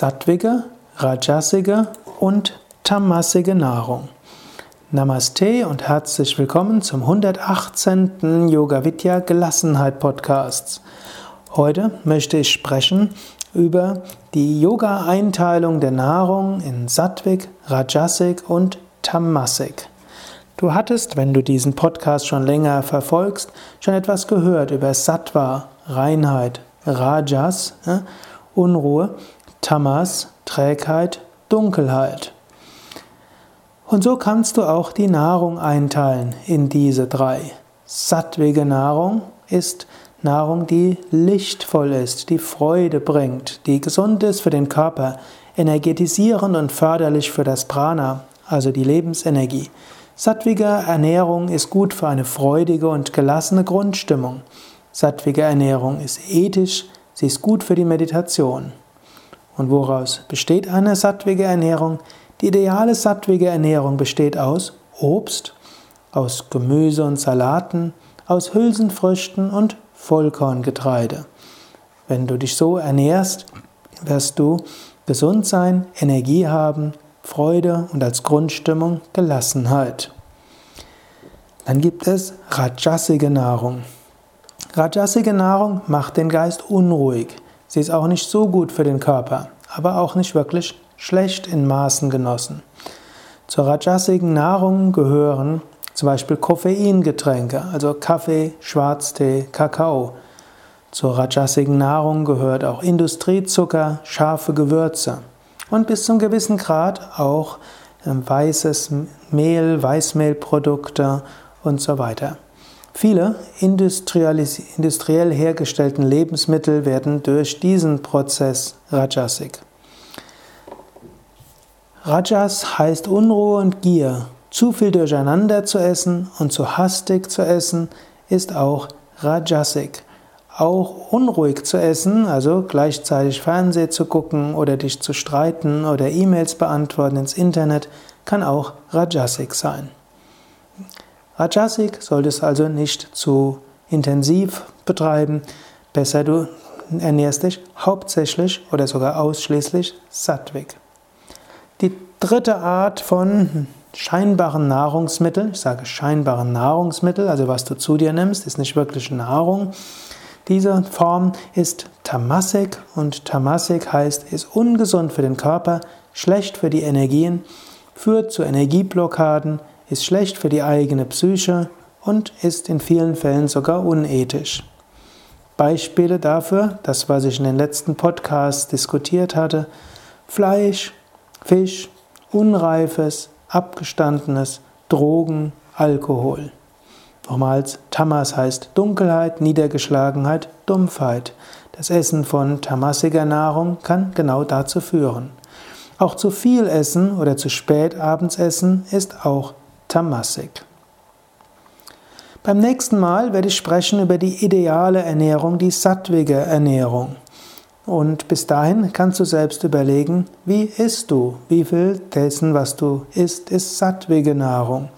sattwige, rajasige und tamasige Nahrung. Namaste und herzlich willkommen zum 118. Yoga Vidya Gelassenheit Podcasts. Heute möchte ich sprechen über die Yoga Einteilung der Nahrung in Sattvik, Rajasik und Tamasik. Du hattest, wenn du diesen Podcast schon länger verfolgst, schon etwas gehört über Sattva, Reinheit, Rajas, Unruhe Tamas, Trägheit, Dunkelheit. Und so kannst du auch die Nahrung einteilen in diese drei. Sattwige Nahrung ist Nahrung, die lichtvoll ist, die Freude bringt, die gesund ist für den Körper, energetisierend und förderlich für das Prana, also die Lebensenergie. Sattwige Ernährung ist gut für eine freudige und gelassene Grundstimmung. Sattwige Ernährung ist ethisch, sie ist gut für die Meditation. Und woraus besteht eine sattwige Ernährung? Die ideale sattwige Ernährung besteht aus Obst, aus Gemüse und Salaten, aus Hülsenfrüchten und Vollkorngetreide. Wenn du dich so ernährst, wirst du gesund sein, Energie haben, Freude und als Grundstimmung Gelassenheit. Dann gibt es rajasige Nahrung. Rajasige Nahrung macht den Geist unruhig. Sie ist auch nicht so gut für den Körper, aber auch nicht wirklich schlecht in Maßen genossen. Zur rajasigen Nahrung gehören zum Beispiel Koffeingetränke, also Kaffee, Schwarztee, Kakao. Zur rajasigen Nahrung gehört auch Industriezucker, scharfe Gewürze und bis zum gewissen Grad auch ähm, weißes Mehl, Weißmehlprodukte und so weiter. Viele industriell hergestellten Lebensmittel werden durch diesen Prozess Rajasik. Rajas heißt Unruhe und Gier. Zu viel durcheinander zu essen und zu hastig zu essen ist auch Rajasik. Auch unruhig zu essen, also gleichzeitig Fernsehen zu gucken oder dich zu streiten oder E-Mails beantworten ins Internet, kann auch Rajasik sein. Rajasik solltest also nicht zu intensiv betreiben. Besser du ernährst dich hauptsächlich oder sogar ausschließlich Sattvik. Die dritte Art von scheinbaren Nahrungsmitteln, ich sage scheinbaren Nahrungsmittel, also was du zu dir nimmst, ist nicht wirklich Nahrung. Diese Form ist Tamasik und Tamasik heißt, ist ungesund für den Körper, schlecht für die Energien, führt zu Energieblockaden, ist schlecht für die eigene Psyche und ist in vielen Fällen sogar unethisch. Beispiele dafür, das was ich in den letzten Podcasts diskutiert hatte, Fleisch, Fisch, Unreifes, Abgestandenes, Drogen, Alkohol. Nochmals, Tamas heißt Dunkelheit, Niedergeschlagenheit, Dumpfheit. Das Essen von tamasiger Nahrung kann genau dazu führen. Auch zu viel Essen oder zu spät abends essen ist auch Tamasik. Beim nächsten Mal werde ich sprechen über die ideale Ernährung, die sattwige Ernährung. Und bis dahin kannst du selbst überlegen, wie isst du? Wie viel dessen, was du isst, ist sattwige Nahrung?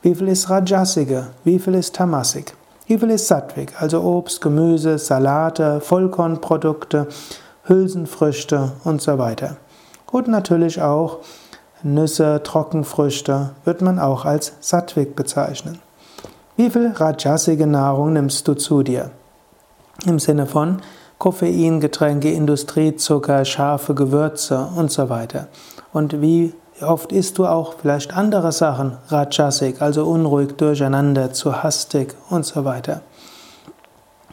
Wie viel ist rajasige? Wie viel ist tamasik? Wie viel ist sattwig? Also Obst, Gemüse, Salate, Vollkornprodukte, Hülsenfrüchte und so weiter. Und natürlich auch Nüsse, Trockenfrüchte wird man auch als Sattvik bezeichnen. Wie viel rajasige Nahrung nimmst du zu dir? Im Sinne von Koffein, Getränke, Industriezucker, scharfe Gewürze und so weiter. Und wie oft isst du auch vielleicht andere Sachen, Rajasik, also unruhig, durcheinander, zu hastig und so weiter.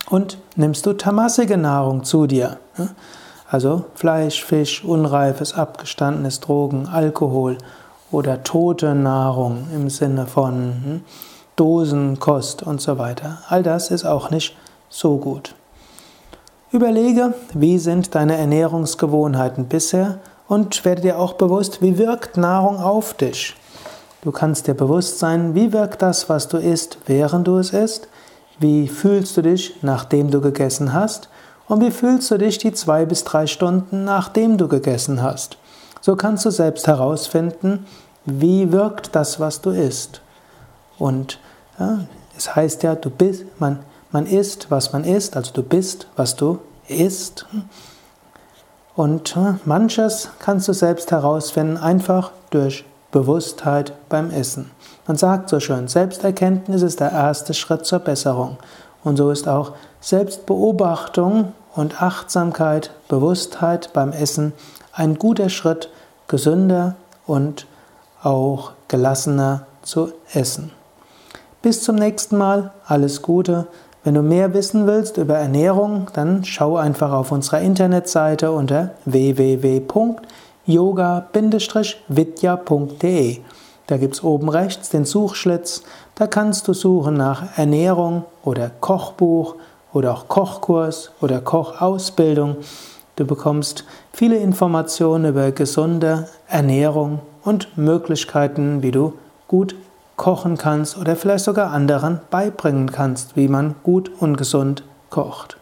Und nimmst du tamasige Nahrung zu dir? Also Fleisch, Fisch, unreifes, abgestandenes Drogen, Alkohol oder tote Nahrung im Sinne von hm, Dosenkost und so weiter. All das ist auch nicht so gut. Überlege, wie sind deine Ernährungsgewohnheiten bisher und werde dir auch bewusst, wie wirkt Nahrung auf dich. Du kannst dir bewusst sein, wie wirkt das, was du isst, während du es isst, wie fühlst du dich, nachdem du gegessen hast und wie fühlst du dich die zwei bis drei Stunden, nachdem du gegessen hast? So kannst du selbst herausfinden, wie wirkt das, was du isst. Und ja, es heißt ja, du bist, man, man isst, was man isst, also du bist, was du isst. Und manches kannst du selbst herausfinden, einfach durch Bewusstheit beim Essen. Man sagt so schön, Selbsterkenntnis ist der erste Schritt zur Besserung. Und so ist auch Selbstbeobachtung und Achtsamkeit, Bewusstheit beim Essen ein guter Schritt, gesünder und auch gelassener zu essen. Bis zum nächsten Mal, alles Gute. Wenn du mehr wissen willst über Ernährung, dann schau einfach auf unserer Internetseite unter www.yoga-vidya.de. Da gibt es oben rechts den Suchschlitz. Da kannst du suchen nach Ernährung oder Kochbuch oder auch Kochkurs oder Kochausbildung. Du bekommst viele Informationen über gesunde Ernährung und Möglichkeiten, wie du gut kochen kannst oder vielleicht sogar anderen beibringen kannst, wie man gut und gesund kocht.